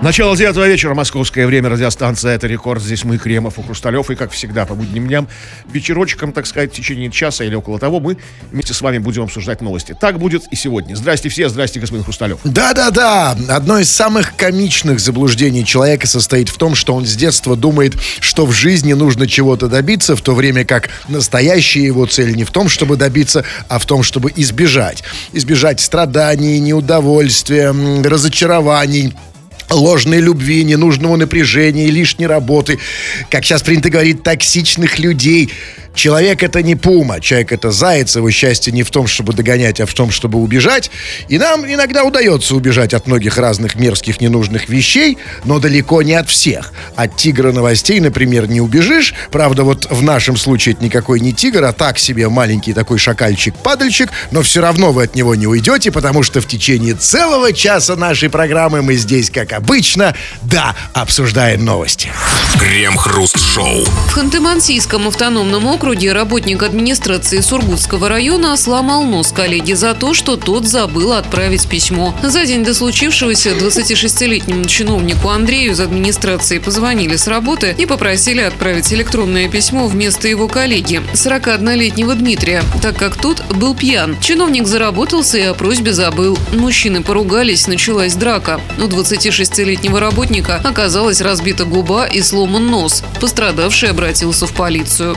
Начало девятого вечера, московское время, радиостанция «Это рекорд». Здесь мы, Кремов и Хрусталев. И, как всегда, по будним дням, вечерочком, так сказать, в течение часа или около того, мы вместе с вами будем обсуждать новости. Так будет и сегодня. Здрасте все, здрасте, господин Хрусталев. Да-да-да, одно из самых комичных заблуждений человека состоит в том, что он с детства думает, что в жизни нужно чего-то добиться, в то время как настоящая его цель не в том, чтобы добиться, а в том, чтобы избежать. Избежать страданий, неудовольствия, разочарований, ложной любви, ненужного напряжения, лишней работы, как сейчас принято говорить, токсичных людей. Человек это не пума, человек это заяц, его счастье не в том, чтобы догонять, а в том, чтобы убежать. И нам иногда удается убежать от многих разных мерзких ненужных вещей, но далеко не от всех. От тигра новостей, например, не убежишь. Правда, вот в нашем случае это никакой не тигр, а так себе маленький такой шакальчик-падальчик, но все равно вы от него не уйдете, потому что в течение целого часа нашей программы мы здесь, как обычно, да, обсуждаем новости. Крем-хруст-шоу. В Ханты-Мансийском автономном округе работник администрации Сургутского района сломал нос коллеге за то, что тот забыл отправить письмо. За день до случившегося 26-летнему чиновнику Андрею из администрации позвонили с работы и попросили отправить электронное письмо вместо его коллеги, 41-летнего Дмитрия, так как тот был пьян. Чиновник заработался и о просьбе забыл. Мужчины поругались, началась драка. У 26-летнего работника оказалась разбита губа и сломан нос. Пострадавший обратился в полицию.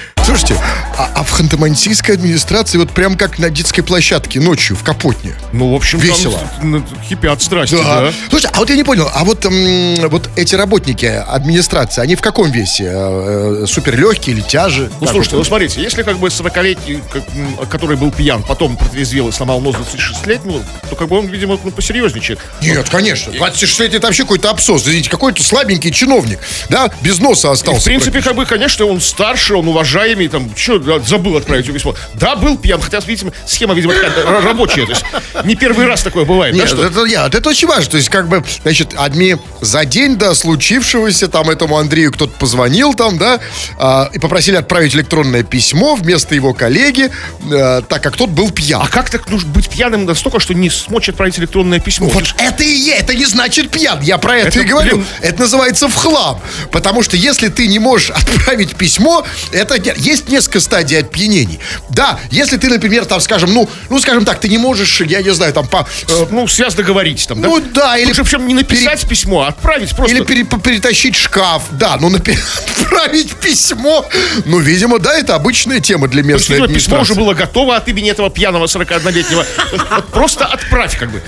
Слушайте, а, а в Ханты-Мансийской администрации вот прям как на детской площадке ночью в Капотне. Ну, в общем, там Весело. ну, кипят страсти, Да. да. Слушай, а вот я не понял, а вот, м, вот эти работники администрации, они в каком весе? Э, э, суперлегкие или тяжи? Ну, Как слушайте, вот? ну, смотрите, если как бы 40-летний, как, м, который был пьян, потом протрезвел и сломал нос 26-летнему, то как бы он, видимо, ну, посерьезничает. Нет, конечно. 26 лет это вообще какой-то абсос. Извините, какой-то слабенький чиновник, да, без носа И, остался. в принципе, как бы, конечно, он старше, он уважаемый, там, что, забыл отправить ему письмо. Да, был пьян, хотя, видимо, схема, видимо, такая рабочая, то есть не первый раз такое бывает, да, Нет, что? это, я, это очень важно. То есть, как бы, значит, адми за день до случившегося, там, этому Андрею кто-то позвонил, там, да, а, и попросили отправить электронное письмо вместо его коллеги, э, так как тот был пьян. А как так нужно быть пьяным настолько, что не смочь отправить электронное письмо? Вот это и есть, это не значит пьян, я про это, Это, и говорю. блин. Это называется в хлам. Потому что если ты не можешь отправить письмо, это не- есть несколько стадий опьянений. Да, если ты, например, там, скажем, ну, ну, скажем так, ты не можешь, я не знаю, там, по, э, Ну, связь договоритесь там, да? Ну, да, или Лучше, причем не написать письмо, а отправить просто. Или пере- перетащить шкаф. Да, ну напи- отправить письмо. Ну, видимо, да, это обычная тема для То есть, местной видимо, письмо уже было готово от имени этого пьяного 41-летнего. Вот Просто отправь, как бы.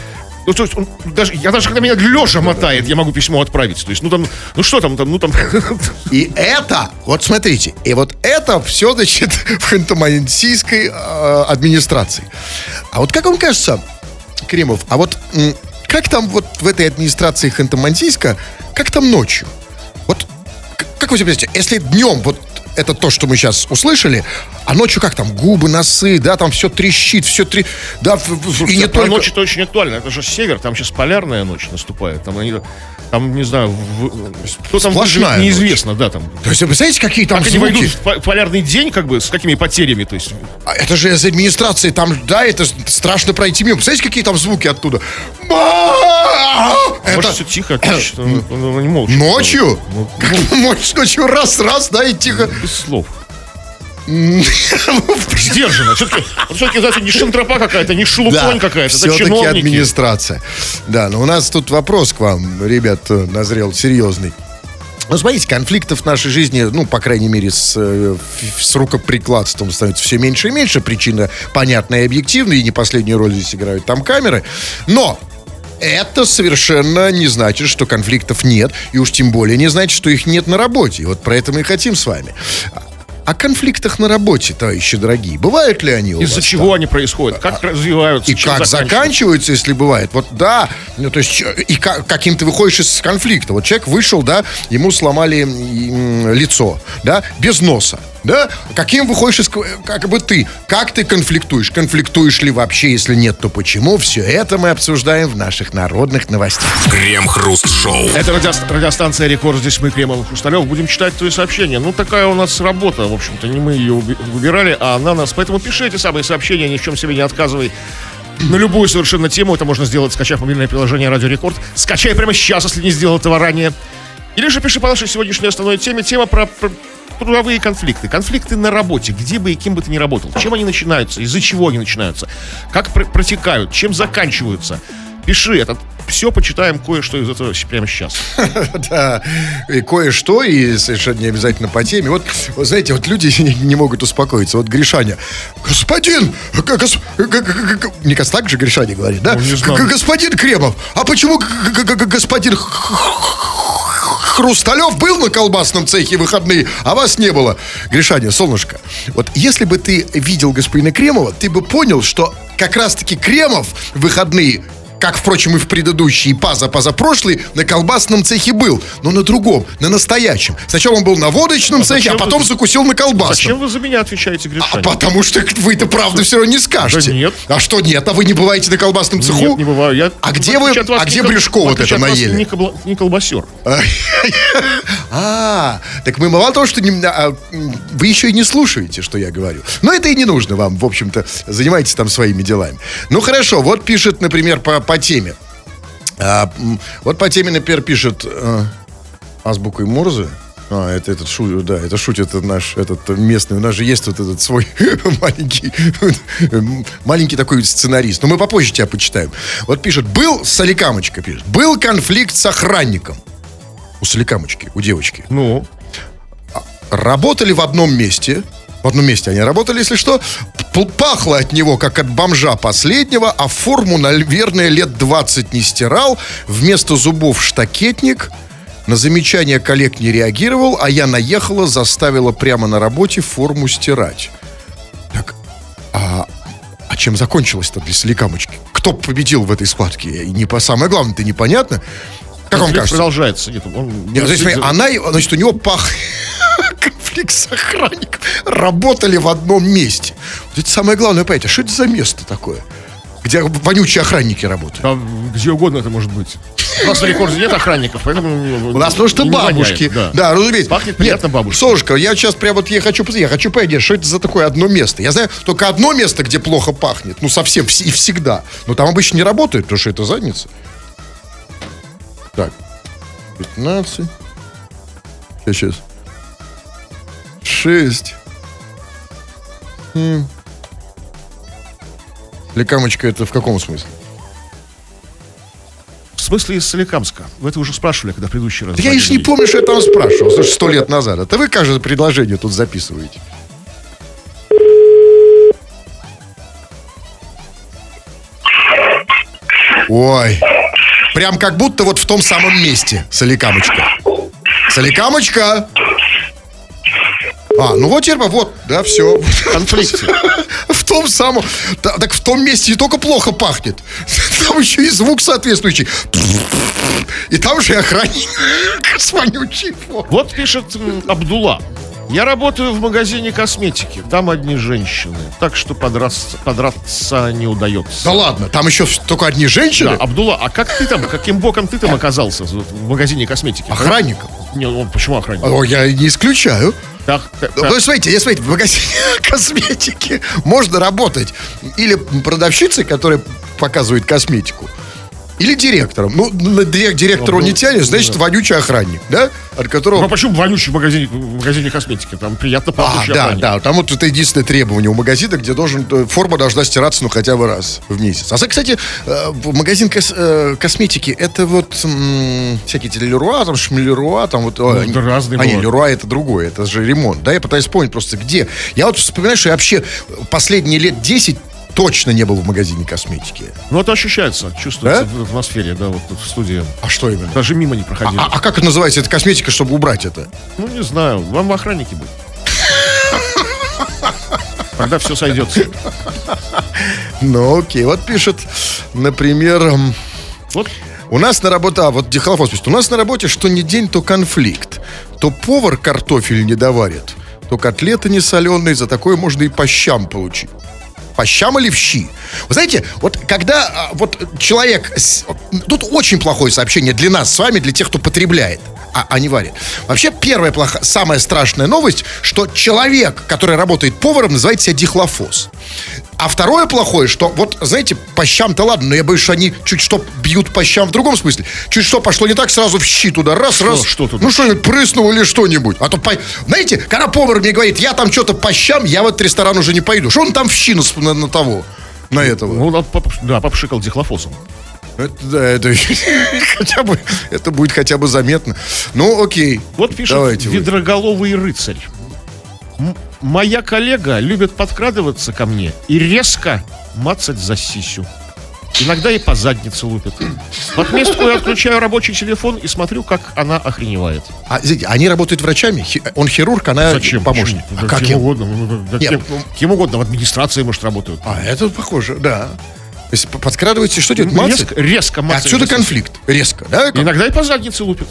Ну, то есть, он даже, я даже когда меня лежа мотает, я могу письмо отправить. То есть, ну там, ну что там, там, ну там. И это, вот смотрите, и вот это все, значит, в ханты-мансийской э, администрации. А вот как вам кажется, Кремов, а вот как там вот в этой администрации ханты-мансийска, как там ночью? Вот как вы себе представляете, если днем вот это то, что мы сейчас услышали, а ночью как там, губы, носы, да, там все трещит, все три, да, в- и не про только... ночь это очень актуально. Это же север, там сейчас полярная ночь наступает. Там они, там, не знаю, в- кто там выживет, неизвестно, да, там. То есть, вы представляете, какие там Как они звуки? войдут в по- полярный день, как бы, с какими потерями, то есть. А Это же из администрации, там, да, это страшно пройти мимо. Представляете, какие там звуки оттуда? Может, Это все тихо, ну, не молча. ночью? Ну, Ночью, ночью раз-раз, да, и тихо. без слов. Сдержанно. Все-таки, все-таки, знаете, не шантропа какая-то, не шелупонь какая-то. Все-таки администрация. Да, но у нас тут вопрос к вам, ребят, э, назрел серьезный. Ну, смотрите, конфликтов в нашей жизни, ну, по крайней мере, с, э, с рукоприкладством становится все меньше и меньше. Причина понятная и объективная, и не последнюю роль здесь играют там камеры. Но это совершенно не значит, что конфликтов нет, и уж тем более не значит, что их нет на работе. И вот про это мы и хотим с вами. О конфликтах на работе, товарищи дорогие, бывают ли они у Из-за вас чего они происходят? Как развиваются? и как заканчиваются? заканчиваются, если бывает. Вот да, ну то есть и как, каким ты выходишь из конфликта. Вот человек вышел, да, ему сломали лицо, да, без носа. Да? Каким выходишь из... Как бы ты? Как ты конфликтуешь? Конфликтуешь ли вообще? Если нет, то почему? Все это мы обсуждаем в наших народных новостях. Крем-хруст-шоу. Это радиост- радиостанция «Рекорд». Здесь мы, Кремов и Хрусталев. Будем читать твои сообщения. Ну, такая у нас работа, в общем-то. Не мы ее выбирали, а она нас. Поэтому пишите самые сообщения, ни в чем себе не отказывай. на любую совершенно тему. Это можно сделать, скачав мобильное приложение Радио Рекорд. Скачай прямо сейчас, если не сделал этого ранее. Или же пиши по нашей сегодняшней основной теме. Тема про, про трудовые конфликты. Конфликты на работе, где бы и кем бы ты ни работал. Чем они начинаются, из-за чего они начинаются, как пр- протекают, чем заканчиваются. Пиши это. Все почитаем кое-что из этого прямо сейчас. Да, и кое-что, и совершенно не обязательно по теме. Вот, знаете, вот люди не, могут успокоиться. Вот Гришаня, господин, г- гос- г- г- г- г- не гос- так же Гришаня говорит, да? Ну, Господин Кремов, а почему господин Хрусталев был на колбасном цехе выходные, а вас не было? Гришаня, солнышко, вот если бы ты видел господина Кремова, ты бы понял, что как раз-таки Кремов выходные как, впрочем, и в предыдущие паза позапрошлый, на колбасном цехе был, но на другом, на настоящем. Сначала он был на водочном цехе, а потом вы- закусил на колбасном. Зачем вы за меня отвечаете, А Гришаня? потому что вы-то правда все равно не скажете. Да нет. А что нет? А вы не бываете на колбасном цеху? Нет, не бываю. Я, А где вы, а где Брюшко вот это наели? Не, кобла- не колбасер. А, так мы мало того, что не, а, вы еще и не слушаете, что я говорю. Но это и не нужно вам, в общем-то. Занимайтесь там своими делами. Ну хорошо, вот пишет, например, по, по теме. А, вот по теме, например, пишет э, азбукой Морзе. А, это этот шутит, да, это шутит этот наш, этот местный. У нас же есть вот этот свой маленький, маленький такой сценарист. Но мы попозже тебя почитаем. Вот пишет, был, Соликамочка пишет, был конфликт с охранником. У Соликамочки, у девочки. Ну, Работали в одном месте. В одном месте они работали, если что. Пахло от него, как от бомжа последнего, а форму, наверное, лет 20 не стирал. Вместо зубов штакетник. На замечание коллег не реагировал, а я наехала, заставила прямо на работе форму стирать. Так, а, а чем закончилось-то для Соликамочки? Кто победил в этой схватке? И не по самое главное, это непонятно. Как вам конфликт кажется? продолжается. Нет, он- Нет, значит, смотри, она, значит, у него пах... Конфликт с охранником. Работали в одном месте. Вот это самое главное, понимаете, что это за место такое? Где вонючие охранники работают. Там где угодно это может быть. У нас на рекорде нет охранников, поэтому... У нас просто бабушки. да. разумеете. Пахнет приятно Нет, бабушкой. Солнышко, я сейчас прямо вот я хочу, я хочу понять, что это за такое одно место. Я знаю только одно место, где плохо пахнет. Ну, совсем вс- и всегда. Но там обычно не работает, потому что это задница. Так. 15. Сейчас, сейчас. 6. Лекамочка это в каком смысле? В смысле из Соликамска? Вы это уже спрашивали, когда предыдущий раз. Да я лишь не помню, что я там спрашивал, слушай, сто лет назад. Это вы, кажется, предложение тут записываете. Ой, прям как будто вот в том самом месте, Соликамочка. Соликамочка! А, ну вот теперь, вот, да, все. Конфликте. В том самом. та- Так в том месте не только плохо пахнет, там еще и звук соответствующий. И там же и охранник с вонючей. Вот пишет м, Абдулла. Я работаю в магазине косметики. Там одни женщины. Так что подраться, подраться не удается. Да ладно, там еще только одни Да, женщины? Абдулла, а как ты там, каким боком ты там оказался в магазине косметики? Охранником? Не, ну, почему охранник? О, я не исключаю. Так, так, Ну, так. смотрите, я смотрите, в магазине косметики можно работать или продавщицей, которая показывает косметику, или директором. Ну, на дирек- директора он не тянет, значит, вонючий охранник, да? От Ну, которого а почему вонючий в магазине, в магазине косметики? Там приятно А, пахнущий да, охранник. да, там вот это единственное требование у магазина, где должен э, форма должна стираться, ну, хотя бы раз в месяц. А, кстати, э, магазин кос- э, косметики, это вот м, всякие эти Леруа, там, Шмелеруа, там вот... Ну, да разные А, не, бывают. Леруа это другое, это же ремонт. Да, я пытаюсь вспомнить просто, где. Я вот вспоминаю, что я вообще последние лет 10 точно не был в магазине косметики. Ну, это ощущается, чувствуется Да? в атмосфере, да, вот тут в студии. А что именно? Даже мимо не проходили. А, а как это называется, эта косметика, чтобы убрать это? Ну, не знаю, вам в охраннике быть. Тогда все сойдется. Ну, окей. Вот пишет, например... Вот У нас на работе, а вот Дихолофос пишет, у нас на работе что не день, то конфликт. То повар картофель не доварит, то котлеты не соленые, за такое можно и по щам получить. По щам или в щи? Вы знаете, вот когда а, вот человек... Тут очень плохое сообщение для нас с вами, для тех, кто потребляет, а, а не варит. Вообще, первая плохая, самая страшная новость, что человек, который работает поваром, называет себя дихлофос. А второе плохое, что вот, знаете, по щам-то ладно, но я боюсь, что они чуть что бьют по щам в другом смысле. Чуть что пошло не так, сразу в щи туда, раз, раз. что тут? Ну что-нибудь или что-нибудь. А то, по... знаете, когда повар мне говорит, я там что-то по щам, я в этот ресторан уже не пойду. Что он там в щи на, на- того? На этого. Ну, да, попшикал дихлофосом. Это, да, это хотя бы, это будет хотя бы заметно. Ну, окей. Вот пишет Давайте вы. ведроголовый рыцарь. Моя коллега любит подкрадываться ко мне и резко мацать за сисю. Иногда и по заднице лупит. В отместку я отключаю рабочий телефон и смотрю, как она охреневает. А, извините, они работают врачами? Хи- Он хирург, она Зачем? помощник. Почему? А как кем им? угодно. ну, да, Нет, кем, ну- кем угодно. В администрации, может, работают. А, это похоже, да. Если п- подкрадываете, что делать? Ну, Мацать? резко, резко мацать Отсюда конфликт. Резко, да? Как- Иногда и по заднице лупит.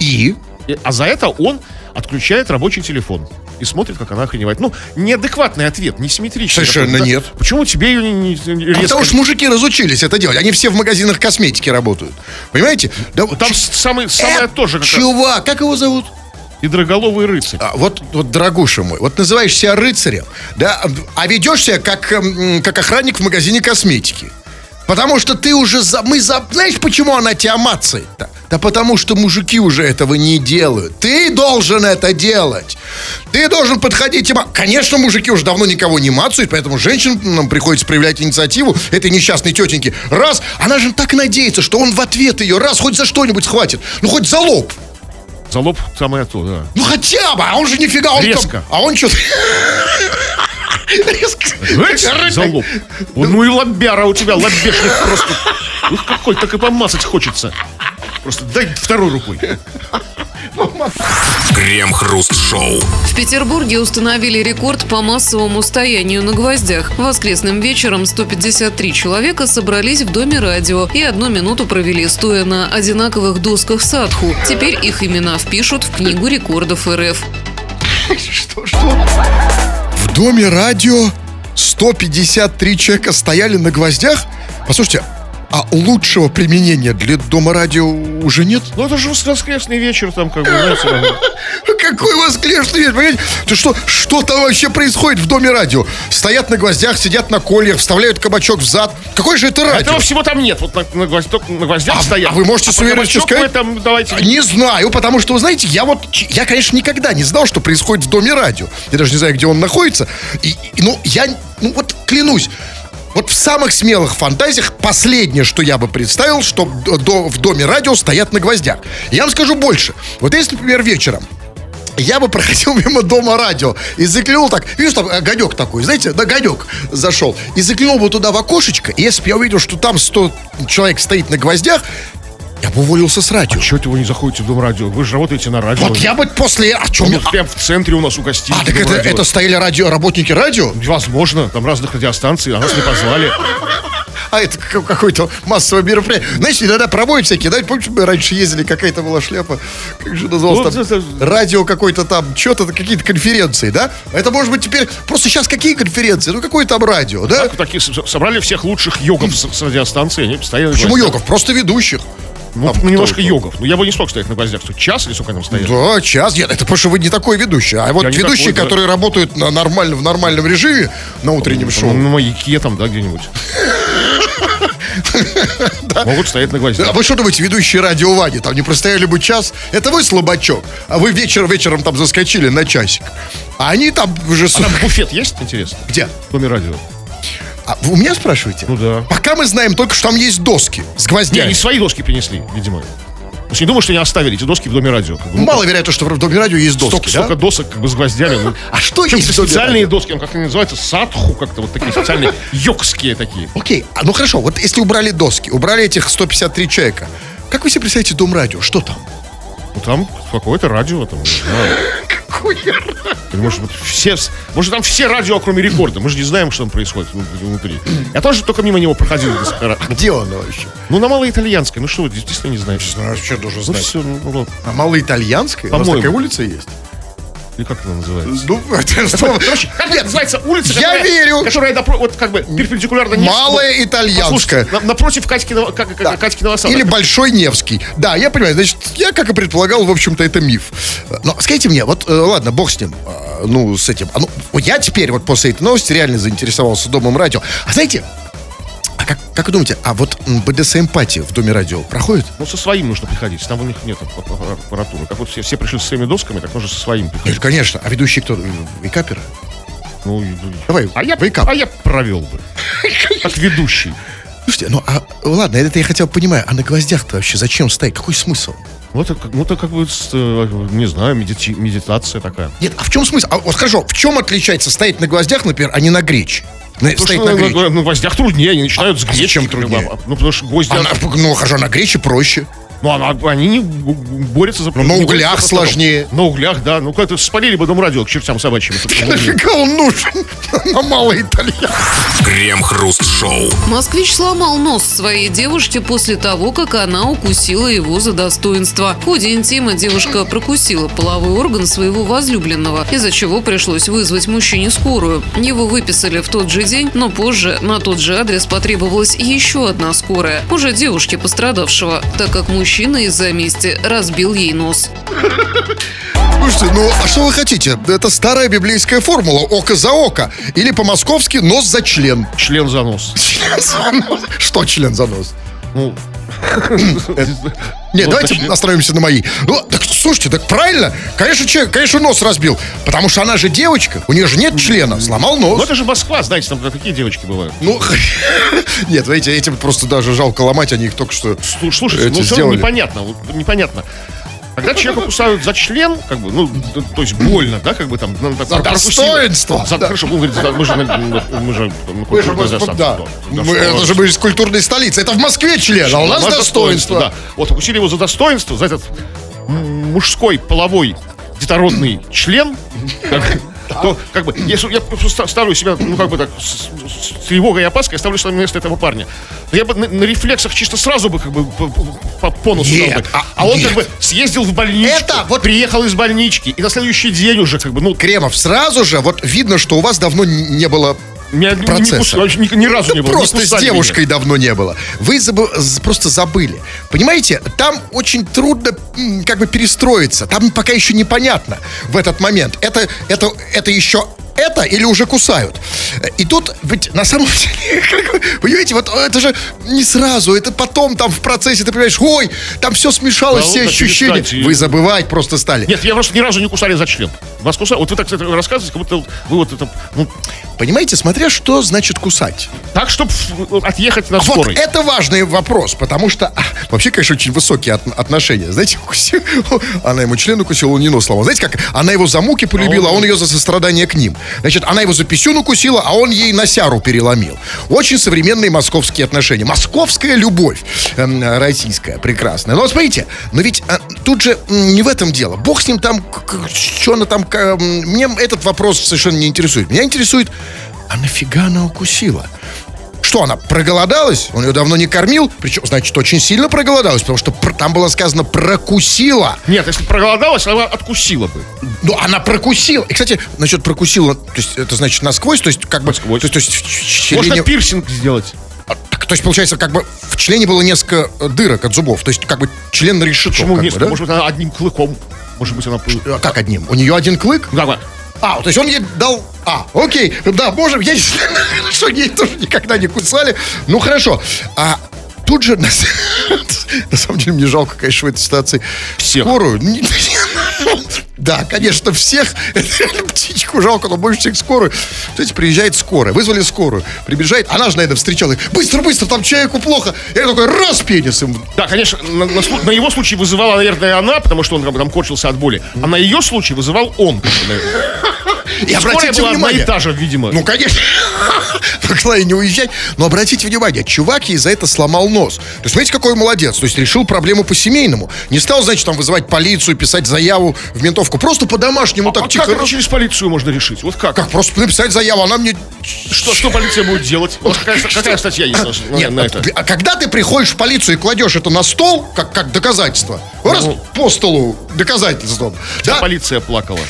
И- А за это он отключает рабочий телефон и смотрит, как она охреневает. Ну, неадекватный ответ, несимметричный. Совершенно да, нет. Почему тебе ее не, не- А резко... Потому что мужики разучились это делать. Они все в магазинах косметики работают. Понимаете? Да, Там ч- самый, самое э, тоже как раз. Чувак, как его зовут? Гидроголовый рыцарь. А, вот, вот, дорогуша мой, вот называешь себя рыцарем, да, а ведешь себя как, м, как охранник в магазине косметики. Потому что ты уже... За, мы за, знаешь, почему она тебя мацает-то? Да потому что мужики уже этого не делают. Ты должен это делать. Ты должен подходить и... ма- Конечно, мужики уже давно никого не мацают, поэтому женщинам нам приходится проявлять инициативу этой несчастной тетеньки. Раз, она же так надеется, что он в ответ ее раз хоть за что-нибудь схватит. Ну, хоть за лоб. За лоб самое то, да. Ну хотя бы, а он же нифига, он Резко. там- а он что-то... Резко. Эть, За лоб. Ну и лобяра у тебя, лобешник просто. Ух, какой, так и помазать хочется. Просто дай второй рукой. Крем-хруст-шоу. В Петербурге установили рекорд по массовому стоянию на гвоздях. Воскресным вечером 153 человека собрались в Доме радио и одну минуту провели стоя на одинаковых досках садху. Теперь их имена впишут в книгу рекордов РФ. Что, что? В доме радио 153 человека стояли на гвоздях? Послушайте, а лучшего применения для дома радио уже нет? Ну это же воскресный вечер, там как бы, знаете, там, Какой воскресный вечер, понимаете? Ты что, что там вообще происходит в доме радио? Стоят на гвоздях, сидят на кольях, вставляют кабачок в зад. Какой же это радио? Этого всего там нет. Вот на, на только на гвоздях А- стоят. а вы можете с про уверенностью сказать? там давайте. Не знаю, потому что, вы знаете, я вот, я, конечно, никогда не знал, что происходит в доме радио. Я даже не знаю, где он находится. И, и, ну, я, ну, вот клянусь, вот в самых смелых фантазиях последнее, что я бы представил, что до- в доме радио стоят на гвоздях. Я вам скажу больше. Вот если, например, вечером я бы проходил мимо дома радио и заглянул так, видишь, там огонек такой, знаете, да, огонек зашел, и заглянул бы туда в окошечко, и если бы я увидел, что там 100 человек стоит на гвоздях, я бы уволился с радио. Чего это вы не заходите в Дом радио? Вы же работаете на радио. Вот я бы после... О чем Ну, прям в центре у нас у гостиницы. А, так это, радио. это стояли радио, работники радио? Возможно, там разных радиостанций, а нас не позвали. А это как- какое-то массовое мероприятие. Знаете, иногда проводят всякие, да, помните, мы раньше ездили, какая-то была шляпа, как же называлось Ну, там, это- радио какой-то там, что-то, какие-то конференции, да? Это может быть теперь, просто сейчас какие конференции? Ну, какое там радио, да? Так, такие собрали всех лучших йогов с, с радиостанции, они постоянно... Почему йогов? Просто ведущих. Ну, Там немножко кто- йогов. Ну, я бы не смог стоять на гвоздях. Что, час или сколько там стоят? Да, час. Нет, это потому что вы не такой ведущий. А вот Я ведущие, такой, да. которые работают на нормальном, в нормальном режиме на утреннем Ну, шоу. на маяке там, да, где-нибудь. Могут стоять на А гвоздях. вы что думаете, ведущие радио Ваня там не простояли бы час? Это вы слабачок, а вы вечер вечером там заскочили на часик. А они там уже... А там буфет есть, интересно? Где? В Доме радио. А вы у меня спрашиваете? Ну да. Пока мы знаем только, что там есть доски с Не, гвоздями. они свои доски принесли, видимо. То есть не думаю, что они оставили эти доски в Доме радио. Как бы, ну, Маловероятно, что в Доме радио есть доски, Столько, да? столько досок как бы с гвоздями. Ну, А что причем есть в Доме специальные радио? доски, ну, как они называются, садху как-то, вот такие специальные, йогские такие. Окей, а, ну хорошо, вот если убрали доски, убрали этих 153 человека, как вы себе представляете Дом радио? Что там? Ну там какое-то радио там. не знаю. Может быть, все, может, там все радио, кроме рекорда. Мы же не знаем, что там происходит вну- внутри. Я тоже только мимо него проходил несколько раз. Где он вообще? Ну, на малоитальянской. Ну что, вы действительно не знаете? Знаю, что должен Ну знать. все, ну, ну. А малоитальянская? У нас По-моему. такая улица есть? Или как она называется? Ну, это что? Короче, как это называется улица, Я которая, верю. которая напро- вот как бы перпендикулярно Невскому? Малая итальянская. На- напротив Катькиного, как, как, Катькиного сада. Или Большой Невский. Да, я понимаю. Значит, я, как и предполагал, в общем-то, это миф. Но скажите мне, вот, э, ладно, бог с ним, э, ну, с этим. А ну, я теперь вот после этой новости реально заинтересовался Домом радио. А знаете, а как, как вы думаете, а вот БДС-эмпатия в Доме радио проходит? Ну, со своим нужно приходить. Там у них нет ап- ап- аппаратуры. Как вот все, все пришли со своими досками, так можно со своим приходить. Нет, конечно. А ведущий кто? Вейкапер? Ну, Давай, а я, вейкап. а я провел бы. Как ведущий. Слушайте, ну, а, ладно, это я хотел понимать, а на гвоздях-то вообще зачем стоять? Какой смысл? Ну, это, ну, это как бы, э, не знаю, медити- медитация такая. Нет, а в чем смысл? А вот хорошо, в чем отличается стоять на гвоздях, например, а не на гречи? На- Потому стоять что на на, гречи. на- на гвоздях труднее, они начинают с а гречки. зачем труднее? А, Ну, потому что гвозди... А на- ну, хорошо, на гречи проще. Ну, а- а они не борются за... Ну, на углях сложнее. На углях, да. Ну, как-то спалили бы дом радио к чертям собачьим. Нафига он нужен на малой итальянской? Крем-хруст-шоу. Москвич сломал нос своей девушке после того, как она укусила его за достоинство. В ходе интима девушка прокусила половой орган своего возлюбленного, из-за чего пришлось вызвать мужчине скорую. Его выписали в тот же день, но позже на тот же адрес потребовалась еще одна скорая, уже девушке пострадавшего, так как мужчина из-за мести разбил ей нос. Слушайте, ну, а что вы хотите? Это старая библейская формула. Око за око. Или по-московски нос за член. Член за нос. Член за нос. Что член за нос? Ну, Нет, Ну, давайте остановимся на моей. Ну, так слушайте, так правильно. Конечно, человек, конечно, нос разбил. Потому что она же девочка. У нее же нет члена. Сломал ну, нос. это же Москва, знаете, там такие девочки бывают. Ну, нет, знаете, этим просто даже жалко ломать, они их только что Слу- Слушайте, эти ну все сделали. непонятно, непонятно. Когда человека кусают за член, как бы, ну, то есть больно, да, как бы там... ну, так, За достоинство. За, Да. Хорошо, он говорит, мы же, мы же Мы же, да, да. Мы- это же мы из культурной столицы. Это в Москве член, а у нас достоинство. Да. Вот укусили его за достоинство, за этот мужской половой детородный член, как, то как бы, если я ставлю себя, ну как бы так, с, с тревогой и опаской, я ставлю себя на место этого парня. Я бы на, на рефлексах чисто сразу бы как бы по, по- по носу Нет, дал бы. а- А, он нет. как бы съездил в больничку, Это вот- приехал из больнички, и на следующий день уже как бы, ну, Кремов, сразу же, вот видно, что у вас давно не было меня процесса. вообще ни, ни разу не было. не Просто с кусали меня. девушкой давно не было. Вы забы- просто забыли. Понимаете, там очень трудно как бы перестроиться. Там пока еще непонятно в этот момент. Это, это, это еще это или уже кусают. И тут, ведь на самом деле, вы понимаете, вот это же не сразу, это потом там в процессе ты понимаешь, ой, там все смешалось, Да, все вот, ощущения. перестаньте. Вы забывать просто стали. Нет, я просто ни разу не кусали за член. Вас кусали. Вот вы так это рассказываете, как будто вы вот это, ну, Понимаете, смотря что значит кусать. так, чтобы отъехать на Вот скорой. это важный вопрос, потому что а, вообще, конечно, очень высокие от- отношения. Знаете, укусил- она ему член укусила, он не нос сломал. Знаете, как она его за муки полюбила, а он ее за сострадание к ним. Значит, она его за писюн укусила, а он ей носяру переломил. Очень современные московские отношения. Московская любовь эм, российская, прекрасная. Но смотрите, но ведь а, тут же не в этом дело. Бог с ним там, что она там... Мне этот вопрос совершенно не интересует. Меня интересует, а нафига она укусила? Что она, проголодалась? Он ее давно не кормил, причем, значит, очень сильно проголодалась, потому что там было сказано «прокусила». Нет, если проголодалась, она откусила бы. Ну, она прокусила. И, кстати, насчет прокусила, то есть это значит насквозь, то есть как бы... Насквозь. То есть, то есть в ч- Можно члене- пирсинг сделать. а, так, то есть, получается, как бы в члене было несколько э, дырок от зубов. То есть, как бы член на решето. Почему нет? бы, да? Может быть, она одним клыком. Может быть, она... А Как одним? У нее один клык? Да, да. А, то есть он ей дал... А, окей, да, можем, знаю, что ей тоже никогда не кусали. Ну, хорошо. А тут же, на, на самом деле, мне жалко, конечно, в этой ситуации Всех. скорую. Да, конечно, всех. Птичку жалко, но больше всех скорую. Кстати, приезжает скорая. Вызвали скорую. Прибежает. Она же, наверное, встречала. их. Быстро, быстро, там человеку плохо. Я такой, раз пенис им. Да, конечно, на, на на его случай вызывала, наверное, она, потому что он там корчился от боли. А на ее случай вызывал он. наверное. И Скорая обратите была внимание. та же, видимо. Ну, конечно. Могла и не уезжать. Но обратите внимание, чувак ей за это сломал нос. То есть, смотрите, какой молодец. То есть, решил проблему по-семейному. Не стал, значит, там вызывать полицию, писать заяву в ментовку. Просто по-домашнему так а тихо. как через полицию можно решить? Вот как? Как? Просто написать заяву, она мне... Что, что полиция будет делать? Вот какая, какая статья есть на, на- Нет, на это? а когда ты приходишь в полицию и кладешь это на стол, как, как доказательство, раз Ну. по столу доказательством, да, Полиция плакала.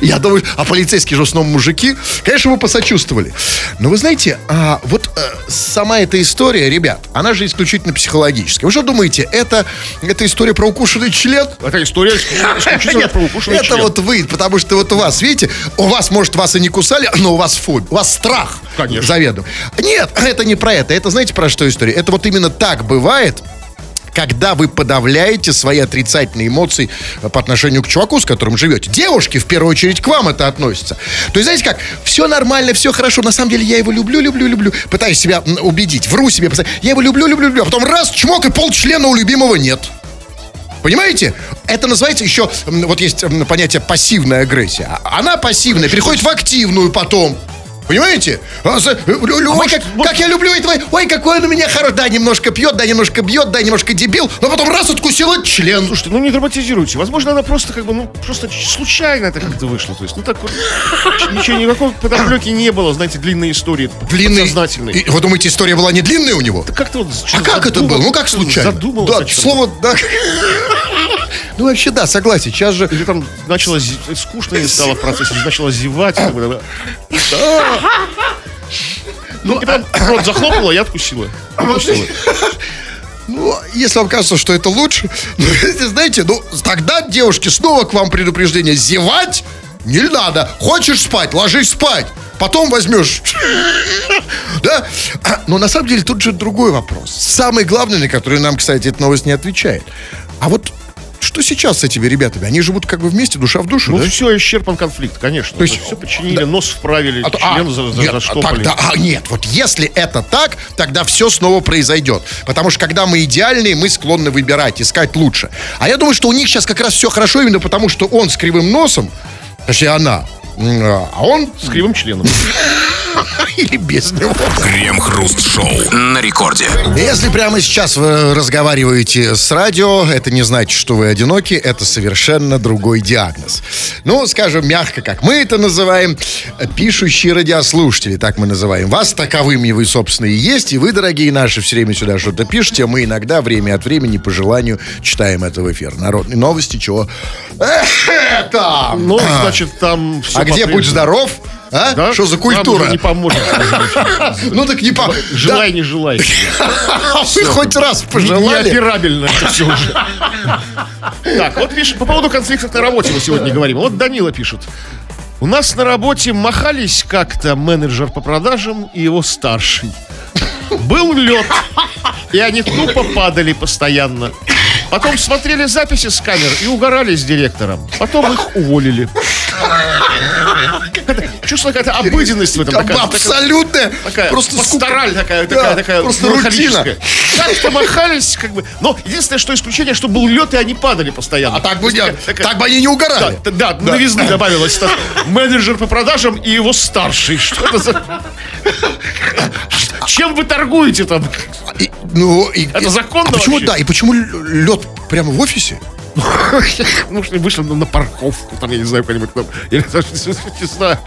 Я думаю, а полицейские же в основном мужики. Конечно, вы посочувствовали. Но вы знаете, а, вот э, сама эта история, ребят, она же исключительно психологическая. Вы что думаете, это, это история про укушенный член? Это история исключительно про укушенный это член. вот вы, потому что вот у вас, видите, у вас, может, вас и не кусали, но у вас фобия, у вас страх. Конечно. Заведомо. Нет, это не про это. Это знаете про что история? Это вот именно так бывает, когда вы подавляете свои отрицательные эмоции э, по отношению к чуваку, с которым живете. Девушки, в первую очередь, к вам это относится. То есть, знаете как, все нормально, все хорошо, на самом деле я его люблю, люблю, люблю. Пытаюсь себя убедить, вру себе, я его люблю, люблю, люблю. А потом раз, чмок, и полчлена у любимого нет. Понимаете? Это называется еще, вот есть понятие пассивная агрессия. Она пассивная, переходит в активную потом. Понимаете? А лю- лю- ой, как, как я люблю этого. Ой, какой он у меня хороший. Да, немножко пьет, да, немножко бьет, да, немножко дебил. Но потом раз откусила член. Слушайте, ну не драматизируйте. Возможно, она просто как бы, ну, просто случайно это как-то вышло. То есть, ну так вот, ничего, никакой подоплеки не было, знаете, длинной истории. Длинный. Подсознательной. И вы думаете, история была не длинная у него? Да как-то вот А как это задумал- было? Ну как случайно? Задумался Да, слово, да. Ну вообще, да, согласен. Сейчас же Или там начало зи- скучно ей стало в процессе, начала зевать. Как бы. Ну, и прям рот захлопнула, я откусила. Откусила. Ну, если вам кажется, что это лучше, ну, знаете, ну, тогда, девушки, снова к вам предупреждение. Зевать не надо. Хочешь спать, ложись спать. Потом возьмешь. Да? А, Но на самом деле тут же другой вопрос. Самый главный, на который нам, кстати, эта новость не отвечает. А вот что сейчас с этими ребятами? Они живут как бы вместе, душа в душу, Ну, да? все, исчерпан конфликт, конечно. То есть- все починили, нос вправили, А а, член за- за- нет, заштопали. тогда- а, нет, вот если это так, тогда все снова произойдет. Потому что когда мы идеальные, мы склонны выбирать, искать лучше. А я думаю, что у них сейчас как раз все хорошо именно потому, что он с кривым носом, точнее она, м, а он С кривым членом. или без него. Крем-хруст-шоу на рекорде. Если прямо сейчас вы разговариваете с радио, это не значит, что вы одиноки, это совершенно другой диагноз. Ну, скажем мягко, как мы это называем, пишущие радиослушатели, так мы называем. Вас таковыми вы, собственно, и есть, и вы, дорогие наши, все время сюда что-то пишете, а мы иногда время от времени по желанию читаем это в эфир. Народные новости, чего? Там. Ну, значит, там все а где будь здоров? А? Да? Что за культура? не поможет. Ну так не по... Желай, не желай. Да. Вы хоть раз пожелали? Неоперабельно это все уже. Так, вот пишет, по поводу конфликтов на работе мы сегодня говорим. Вот Данила пишет. У нас на работе махались как-то менеджер по продажам и его старший. Был лед, и они тупо падали постоянно. Потом смотрели записи с камер и угорали с директором. Потом их уволили. Чувство какая-то обыденность в этом. Такая- Абсолютная. Такая просто пастораль такая, Да, такая, такая просто рутина. Как-то махались, как бы. Но единственное, что исключение, что был лед, и они падали постоянно. А так бы, не- такая- такая- так бы они не Да, угорали. т- да, новизны добавилось. Менеджер по продажам и его старший. Что это за... Чем вы торгуете там? И, ну, и, Это законно а почему, вообще? да, и почему лед прямо в офисе? Ну, что вышли на, парковку, там, я не знаю, куда-нибудь там. Или даже, не знаю.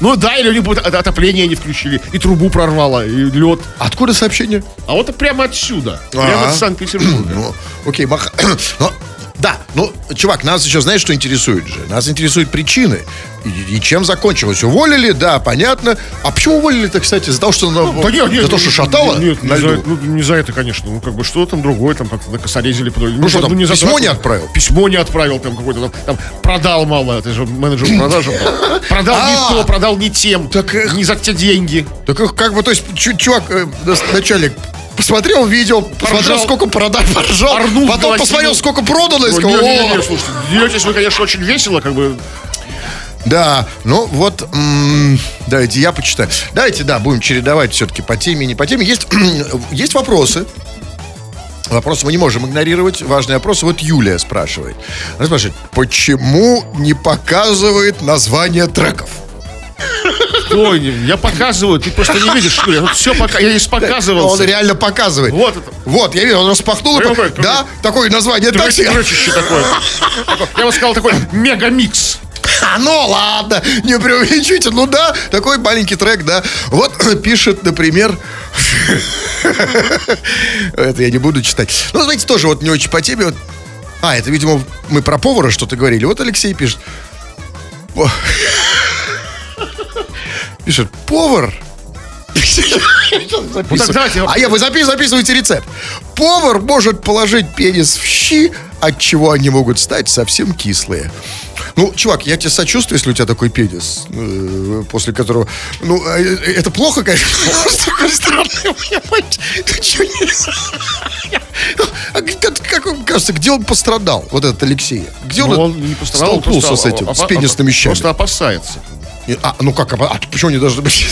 Ну да, или у от- отопление не включили, и трубу прорвало, и лед. Откуда сообщение? А вот прямо отсюда, прямо из Санкт-Петербурга. Ну, окей, мах... Да, ну, чувак, нас еще, знаешь, что интересует же? Нас интересуют причины. И, и чем закончилось? Уволили, да, понятно. А почему уволили-то, кстати, за то, что... она- Да нет, нет, за то, что шатало? Нет, не за, ну, не за это, конечно. Ну, как бы, что там другое, там как-то накосорезили. Ну, Ну, что там, за письмо драку. не отправил? Письмо не отправил, там какой-то, там, там продал мало, это же менеджер там. Продал не А. то, продал не тем, Так не за те деньги. Так как бы, то есть, чу- чувак, э, начальник, посмотрел видео, посмотрел, Поржал. сколько продал, поржал, Орнул, потом посмотрел, сколько продано, и сказал, не, не, не, слушайте, деретесь вы, конечно, очень весело, как бы. Да, ну вот, м, давайте я почитаю. Давайте, да, будем чередовать все-таки по теме, не по теме. Есть, есть вопросы. Вопросы мы не можем игнорировать. Важные вопросы. Вот Юлия спрашивает. Она спрашивает, почему не показывает название треков? Не, я показываю, ты просто не видишь, что я все пока, я здесь Он показывался. реально показывает. Вот это. Вот, я видел, он распахнул, какой? да, такое название так Дрочище, себе. дрочище такое. Такой, Я бы сказал, такой мегамикс. А, ну ладно, не преувеличите. Ну да, такой маленький трек, да. Вот пишет, например... Это я не буду читать. Ну, знаете, тоже вот не очень по теме. Вот А, это, видимо, мы про повара что-то говорили. Вот Алексей пишет. Пишет, повар. Давайте- А я, вы запи- записываете рецепт. Повар может положить пенис в щи, от чего они могут стать совсем кислые. Ну, чувак, я тебе сочувствую, если у тебя такой пенис, э, после которого... Ну, э, э, это плохо, конечно, но с другой стороны, А как, кажется, где он пострадал, вот этот Алексей? Где он, Ну, он не пострадал, столкнулся просто с этим, опа- с пенисными щами? Просто опасается. А, ну как, а, а почему они должны быть...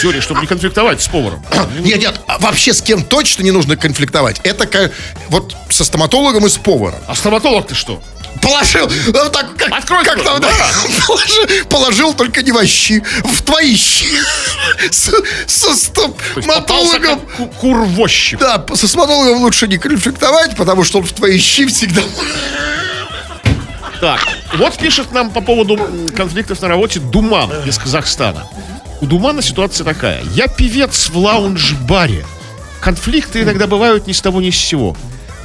Теория, чтобы не конфликтовать с поваром. Нет, нет, а вообще с кем точно не нужно конфликтовать. Это как, вот со стоматологом и с поваром. А стоматолог ты что? Положил, ну, так, как, Открой как там, да, положил, положил только не во щи, в твои щи. С- Со стоматологом. как ку- курвощик. Да, со стоматологом лучше не конфликтовать, потому что он в твои щи всегда... Так, вот пишет нам по поводу конфликтов на работе Думан из Казахстана. У Думана ситуация такая. Я певец в лаунж-баре. Конфликты иногда бывают ни с того ни с сего.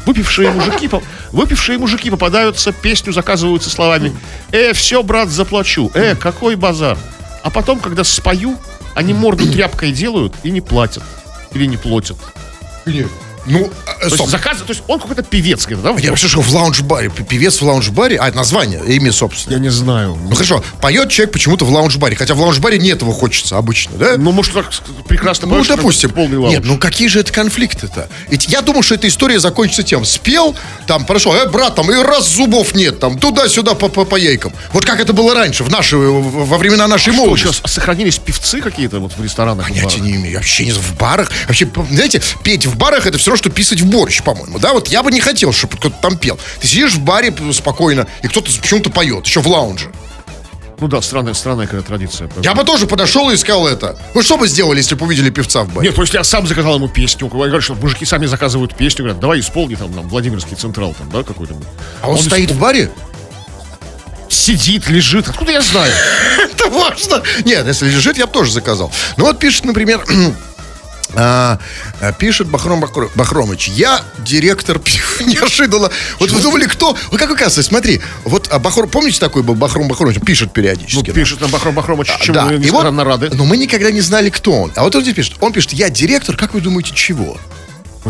Выпившие мужики, выпившие мужики попадаются, песню заказывают со словами «Э, все, брат, заплачу. Э, какой базар». А потом, когда спою, они морду тряпкой делают и не платят. Или не платят. Ну, э, То есть, заказ, то есть он какой-то певец, где-то, да? Я вообще что, в лаунж-баре, певец в лаунж-баре, а, это название, имя собственно. Я не знаю. Ну хорошо, поет человек почему-то в лаунж-баре, хотя в лаунж-баре не этого хочется обычно, да? Ну, может, так прекрасно Ну, поешь, что допустим. полный лаунж. Нет, ну какие же это конфликты-то? Ведь я думал, что эта история закончится тем. Спел, там, хорошо, э, брат, там, и раз зубов нет, там, туда-сюда по, по, по яйкам. Вот как это было раньше, в наши, в- во времена нашей Что, молодости. сейчас сохранились певцы какие-то вот в ресторанах? Понятия барах? не имею. Вообще не в барах. Вообще, знаете, петь в барах это все равно, что писать в борщ, по-моему. Да, вот я бы не хотел, чтобы кто-то там пел. Ты сидишь в баре спокойно, и кто-то почему-то поет, еще в лаунже. Ну да, странная, странная какая традиция. Я бы тоже подошел и сказал это. Вы что бы сделали, если бы увидели певца в баре? Нет, то есть я сам заказал ему песню. Говорят, что мужики сами заказывают песню. Говорят, давай исполни там нам Владимирский Централ, там, да, какой-то. а он, стоит в баре? Сидит, лежит. Откуда я знаю? Это важно. Нет, если лежит, я бы тоже заказал. Ну вот пишет, например, а, а, пишет Бахром Бахро- Бахромыч, я директор неожиданно. Вот вы думали, кто? Вот как оказывается, смотри, вот а, Бахром, помните такой был Бахром Бахромыч, пишет Ну, периодически. да? пишет нам Бахром Бахромыч, чем да, мы и вот, рады. но мы никогда не знали, кто он. А вот он здесь пишет, он пишет, я директор, как вы думаете, чего?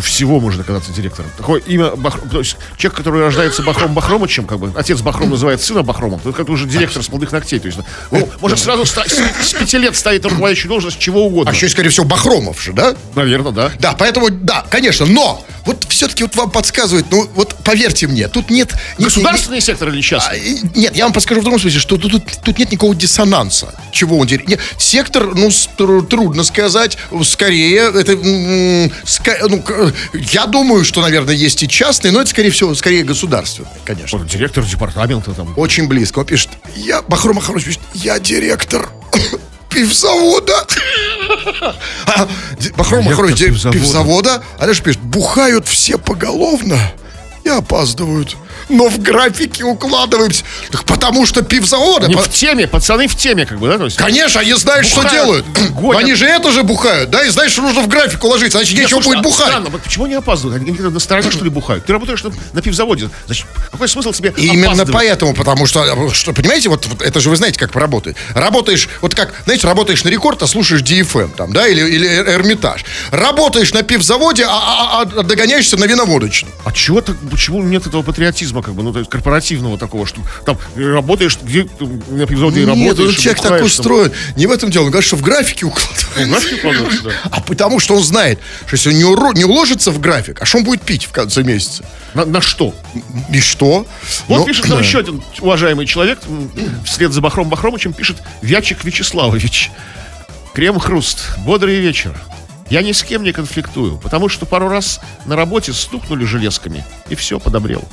Всего можно оказаться директором. Такое имя, Бахром, то есть человек, который рождается Бахром Бахромычем, как бы, отец Бахром называет сына Бахромом, то это как уже директор с молодых ногтей. То есть, ну, может сразу с, с пяти лет ставить руководящую должность чего угодно. А еще, скорее всего, Бахромов же, да? Наверное, да. Да, поэтому, да, конечно, но вот все-таки вот вам подсказывает, ну вот поверьте мне, тут нет... нет- Государственный сектор или А, частный? и- Нет, я вам подскажу в другом смысле, что тут, тут, тут нет никакого диссонанса. Чего он директор? Нет, сектор, ну, трудно сказать. Скорее, это... ну, я думаю, что, наверное, есть и частные, но это, скорее всего, скорее государственные, конечно. Вот Директор департамента там. Очень близко. Он пишет, я, Бахром Махарович пишет, я директор пивзавода. А, Бахром Махарович, директор пивзавода. пивзавода. А дальше пишет, бухают все поголовно и опаздывают. Но в графике укладываемся. Так потому что пивзавода... Они по- в теме, пацаны в теме, как бы, да? То есть, Конечно, они знают, что Бухают, делают. гонят. Они же это же бухают, да, и знаешь, что нужно в график уложиться, значит, Нет, нечего слушай, будет а бухать. Странно, почему они опаздывают? Они где-то на стороне, что ли, бухают? Ты работаешь на, на пивзаводе. Значит, какой смысл тебе И Именно поэтому, потому что, что, понимаете, вот, вот это же вы знаете, как работает. Работаешь, вот как, знаете, работаешь на рекорд, а слушаешь DFM там, да, или, или Эрмитаж. Работаешь на пивзаводе, а, а- а догоняешься на виноводочном. А чего так, почему нет этого патриотизма, как бы, ну, то есть корпоративного такого, что там работаешь, где на пивзаводе Нет, работаешь, он человек так там. устроен. Не в этом дело, он говорит, что в графике Ну, укладывается. да. А потому что он знает, что если он не, уро- не уложится в график, а что он будет пить в конце месяца? На, на что? И что? Вот Ну, пишет нам да. еще один уважаемый человек, вслед за Бахром Бахромычем пишет Вячик Вячеславович. Крем-хруст, бодрый вечер. Я ни с кем не конфликтую, потому что пару раз на работе стукнули железками, и все, подобрел.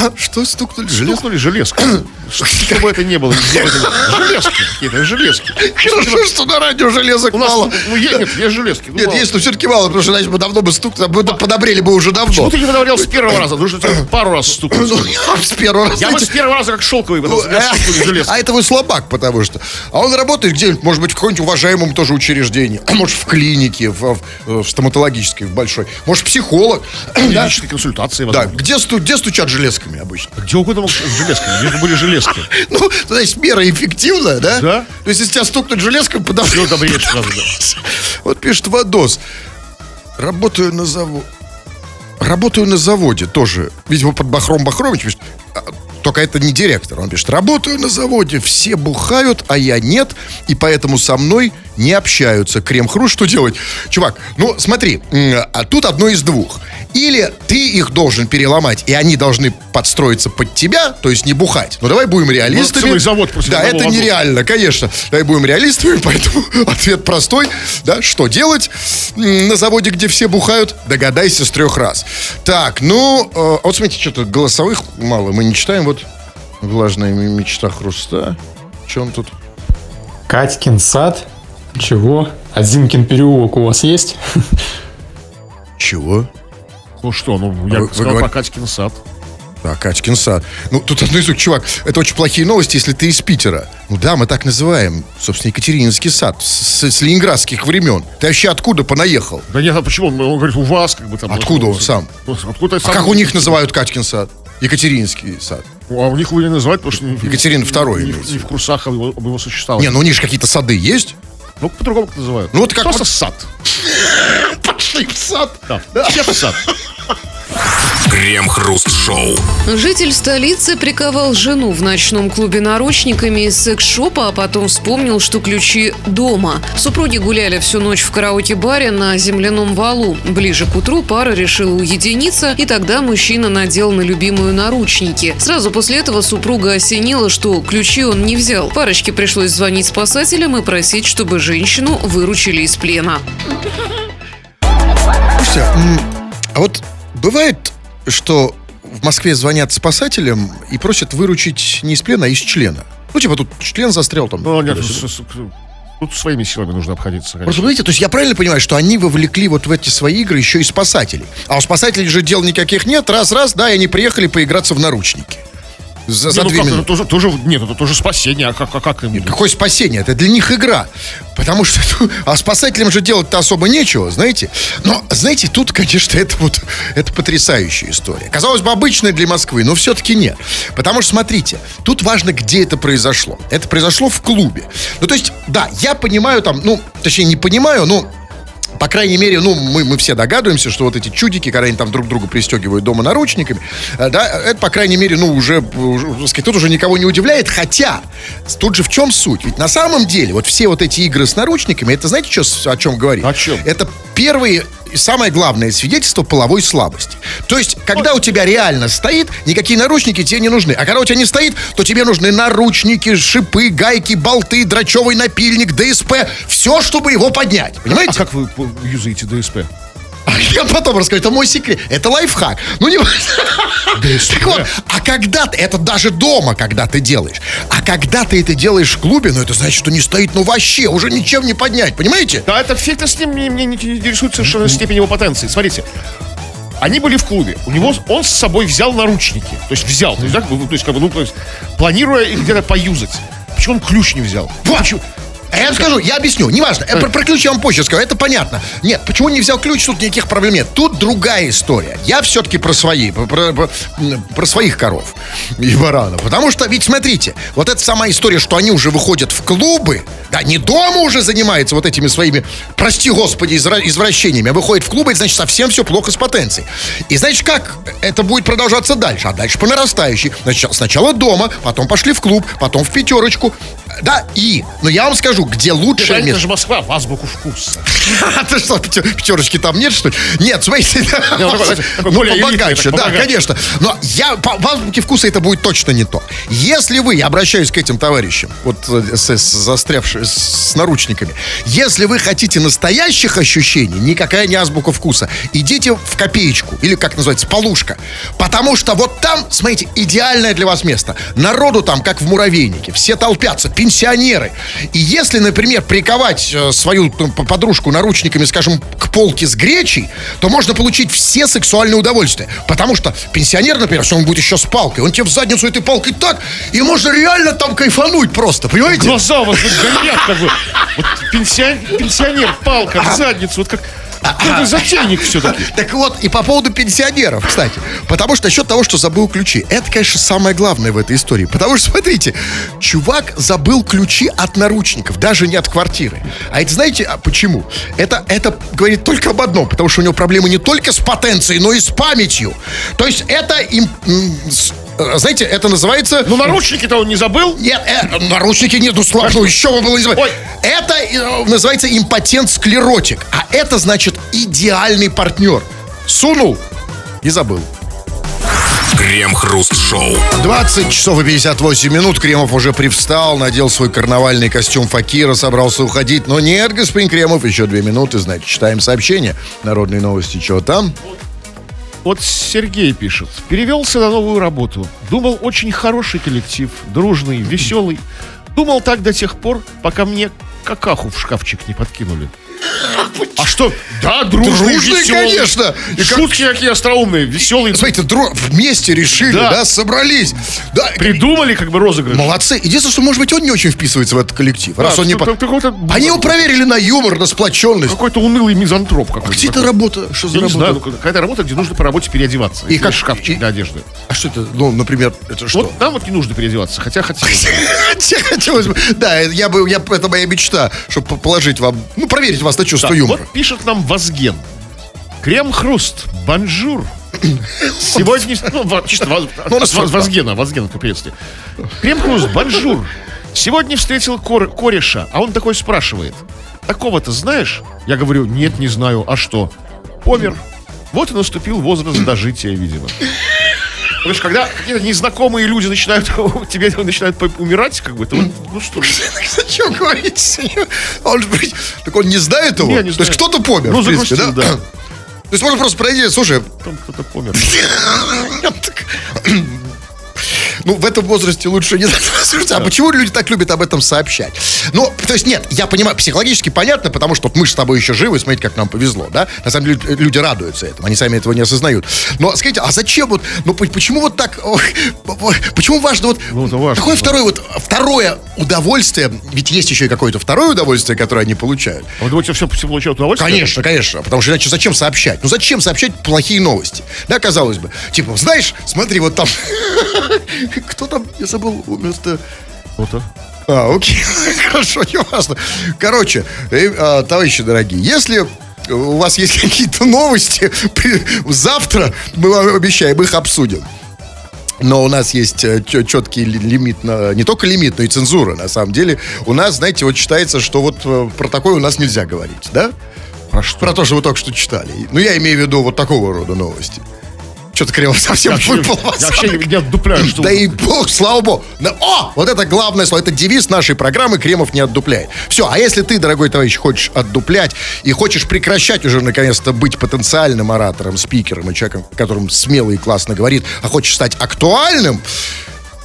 Что стукнули? Стукнули железкой. Что бы это ни было. Железки какие-то, железки. Хорошо, что на радио железок мало. ну, нет, есть железки. ну, Нет, есть, но все-таки мало, потому что, значит, мы давно бы стукнули, мы подобрели бы уже давно. Почему ты не подавлял с первого раза? Потому что тебя пару раз стукнул. Ну, с первого раза. Я бы с первого раза как шелковый, потому что железки. А это вы слабак, потому что. А он работает где-нибудь, может быть, в каком-нибудь уважаемом тоже учреждении. А может, в клинике, в, в- стоматологической, в большой. Может, психолог. Да? Клинической консультации, Да, где, сту- где стучат железками обычно? Где угодно мог с железками. Где были железки? Ну, есть мера эффективная, да? Да. То есть, если тебя стукнуть железкой, потому Все добреешь сразу, да. Вот пишет Вадос. Работаю на заводе. Работаю на заводе тоже. Видимо, под Бахром Бахромович пишет. А, Только это не директор. Он пишет, работаю на заводе, все бухают, а я нет, и поэтому со мной не общаются. Крем-хруст, что делать? Чувак, ну смотри, а тут одно из двух. Или ты их должен переломать, и они должны подстроиться под тебя, то есть не бухать. Ну давай будем реалистами. целый завод Да, это вагона. нереально, конечно. Давай будем реалистами, поэтому ответ простой. Да, что делать на заводе, где все бухают? Догадайся с трех раз. Так, ну, э, вот смотрите, что-то голосовых мало. Мы не читаем. Вот влажная мечта хруста. Что он тут? Катькин сад? Чего? А Зимкин переулок у вас есть? Чего? Ну что, ну я вы- вы сказал говорите- про Катькин сад. Да, Катькин сад. Ну, тут одно из двух, чувак, это очень плохие новости, если ты из Питера. Ну да, мы так называем, собственно, Екатерининский сад с, с ленинградских времен. Ты вообще откуда понаехал? Да нет, а почему? Он, он говорит, у вас как бы там. Откуда он сам? Ну, Откуда А сам? как у них называют Катькин сад? Екатерининский сад. А у них его не называют, потому что... Екатерин II Не, не в курсах об его, об его существовании. Не, ну у них же какие-то сады есть. Ну, по-другому как называют. Ну, вот как Просто вот- сад. Пошли в сад. Да. Честно, сад. Крем-хруст-шоу. Житель столицы приковал жену в ночном клубе наручниками из секс-шопа, а потом вспомнил, что ключи дома. Супруги гуляли всю ночь в караоке-баре на земляном валу. Ближе к утру пара решила уединиться, и тогда мужчина надел на любимую наручники. Сразу после этого супруга осенила, что ключи он не взял. Парочке пришлось звонить спасателям и просить, чтобы женщину выручили из плена. Слушайте, а вот бывает, что в Москве звонят спасателям и просят выручить не из плена, а из члена. Ну, типа тут член застрял там. Ну, нет, тут своими силами нужно обходиться. конечно. Просто, понимаете, то есть я правильно понимаю, что они вовлекли вот в эти свои игры еще и спасателей. А у спасателей же дел никаких нет. Раз-раз, да, и они приехали поиграться в наручники. За, за Не, ну две как, это минуты. тоже, тоже, нет, это тоже спасение, а как, а как им? Какое спасение? Это для них игра. Потому что... А спасателям же делать-то особо нечего, знаете? Но, знаете, тут, конечно, это вот... Это потрясающая история. Казалось бы, обычная для Москвы, но все-таки нет. Потому что, смотрите, тут важно, где это произошло. Это произошло в клубе. Ну, то есть, да, я понимаю там... Ну, точнее, не понимаю, но по крайней мере, ну, мы, мы все догадываемся, что вот эти чудики, когда они там друг друга пристегивают дома наручниками, э, да, это, по крайней мере, ну, уже, уже, сказать, тут уже никого не удивляет, хотя, тут же в чем суть? Ведь на самом деле, вот все вот эти игры с наручниками, это знаете, что, о чем говорит? О чем? Это первые самое главное свидетельство половой слабости. То есть, когда у тебя реально стоит, никакие наручники тебе не нужны. А когда у тебя не стоит, то тебе нужны наручники, шипы, гайки, болты, драчевый напильник, ДСП. Все, чтобы его поднять. А Понимаете? как вы юзаете ДСП? А я потом расскажу, это мой секрет. Это лайфхак. Ну не... Так вот, а когда ты, это даже дома, когда ты делаешь, а когда ты это делаешь в клубе, ну это значит, что не стоит, ну вообще, уже ничем не поднять, понимаете? Да, это фиг с ним, мне, не интересует совершенно степень его потенции. Смотрите, они были в клубе. У него, он с собой взял наручники. То есть взял. То есть, да, бы, то есть, как бы, ну, то есть, планируя их где-то поюзать. Почему он ключ не взял? Почему? А я вам скажу, я объясню, неважно. Про, про ключ я вам позже скажу, это понятно. Нет, почему не взял ключ, тут никаких проблем нет. Тут другая история. Я все-таки про свои, про, про- про- своих коров и баранов. Потому что, ведь смотрите, вот эта сама история, что они уже выходят в клубы, да, не дома уже занимаются вот этими своими, прости господи, извра- извращениями, а выходит в клубы, это значит совсем все плохо с потенцией. И значит, как это будет продолжаться дальше? А дальше по нарастающей. Сначала дома, потом пошли в клуб, потом в пятерочку. Да, и, но я вам скажу, где лучшее Это же Москва, в азбуку вкуса. Ты что, пятер- пятерочки там нет, что ли? Нет, смотрите. Ну, Ну, более побогаче, да, конечно. Но я, в азбуке вкуса это будет точно не то. Если вы, я обращаюсь к этим товарищам, вот э, застрявшими, с наручниками, если вы хотите настоящих ощущений, никакая не азбука вкуса, идите в копеечку, или как называется, полушка. Потому что вот там, смотрите, идеальное для вас место. Народу там, как в муравейнике, все толпятся, пенсионеры. И если, например, приковать э, свою п- подружку наручниками, скажем, к полке с гречей, то можно получить все сексуальные удовольствия. Потому что пенсионер, например, если он будет еще с палкой, он тебе в задницу этой палкой так, и можно реально там кайфануть просто, понимаете? Глаза у вас горят, как бы. Вот пенсион- пенсионер, палка в задницу, вот как... Какой затейник все-таки. Так вот, и по поводу пенсионеров, кстати. Потому что насчет того, что забыл ключи. Это, конечно, самое главное в этой истории. Потому что, смотрите, чувак забыл ключи от наручников, даже не от квартиры. А это знаете а почему? Это, это говорит только об одном. Потому что у него проблемы не только с потенцией, но и с памятью. То есть это им... э, знаете, это называется... Ну, наручники-то он не забыл. Нет, э, наручники нет, ну слава, ну еще бы было не забыть. Ой. Это э, называется импотент-склеротик. А это значит идеальный партнер. Сунул и забыл. Крем-хруст-шоу. 20 часов и 58 минут. Кремов уже привстал, надел свой карнавальный костюм факира, собрался уходить. Но нет, господин Кремов, еще две минуты, значит, читаем сообщение. Народные новости, чего там? Вот Сергей пишет. Перевелся на новую работу. Думал, очень хороший коллектив, дружный, веселый. Думал так до тех пор, пока мне какаху в шкафчик не подкинули. А что? Да, дружный, Дружный, веселый. конечно. И как- Шутки какие остроумные, веселые. Смотрите, дру- вместе решили, да, Да. собрались. Да, Придумали как бы розыгрыш. Молодцы. Единственное, что, может быть, он не очень вписывается в этот коллектив. раз Да, он не как- Они его проверили на юмор, на сплоченность. Какой-то унылый мизантроп какой-то. Где это такой. работа? Что за Я не работа? знаю, ну, какая-то работа, где нужно по работе переодеваться. И как- как шкафчик и- для одежды. А что это? Ну, например, это что? Вот нам вот не нужно переодеваться, хотя хотелось. бы. Хотя хотелось бы. Да, я бы, я, это моя мечта, чтобы положить вам, ну, проверить вас на чувство Так, юмора. Вот пишет нам Вазген. Крем-хруст, bonjour. Сегодня... Ну, чисто Ну, Вазгена, Вазгена приветствие. Крем-хруст, bonjour. Сегодня встретил кор- кореша, а он такой спрашивает. Такого-то знаешь? Я говорю, нет, не знаю. А что? Помер. Вот и наступил возраст дожития, видимо. Потому что когда какие-то незнакомые люди начинают тебе начинают умирать, как бы, то ну что, Зачем говорить? Он же, так он не знает его? Не, не То есть кто-то помер, Ну, в принципе, да? да. То есть можно просто пройти, слушай, там кто-то помер. Ну, в этом возрасте лучше не. Слушайте, а почему люди так любят об этом сообщать? Ну, то есть, нет, я понимаю, психологически понятно, потому что мы же с тобой еще живы, смотрите, как нам повезло, да? На самом деле, люди радуются этому, они сами этого не осознают. Но скажите, а зачем вот, ну, по- почему вот так, почему важно вот, Ну, важно, какое да. второе вот, второе удовольствие, ведь есть еще и какое-то второе удовольствие, которое они получают. А вы думаете, все, все получают удовольствие? Конечно, конечно, потому что иначе зачем сообщать? Ну зачем сообщать плохие новости? Да, казалось бы. Типа, знаешь, смотри, вот там... Кто там, я забыл, вместо... Вот-то. А, окей, хорошо, не важно. Короче, э, а, товарищи дорогие, если у вас есть какие-то новости, завтра мы вам обещаем, их обсудим. Но у нас есть э, четкий ли- лимит, на, не только лимит, но и цензура. На самом деле, у нас, знаете, вот считается, что вот э, про такое у нас нельзя говорить, да? Про что? Про то, что вы только что читали. Ну, я имею в виду вот такого рода новости. Что-то Кремов совсем Я выпал я вообще не, отдупляю, что... Да и бог, слава богу. О, вот это главное слово, это девиз нашей программы «Кремов не отдупляет». Все, а если ты, дорогой товарищ, хочешь отдуплять и хочешь прекращать уже наконец-то быть потенциальным оратором, спикером и человеком, которым смело и классно говорит, а хочешь стать актуальным,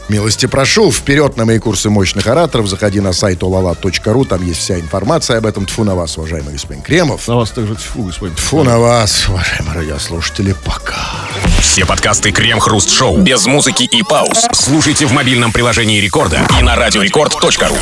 Милости прошу, вперед на мои курсы мощных ораторов. Заходи на сайт olala.ru, там есть вся информация об этом. Тфу на вас, уважаемый господин Кремов. На вас также тьфу, господин. Фу на вас, уважаемые радиослушатели, пока. Все подкасты Крем-хруст-шоу без музыки и пауз слушайте в мобильном приложении Рекорда и на радиорекорд.ру.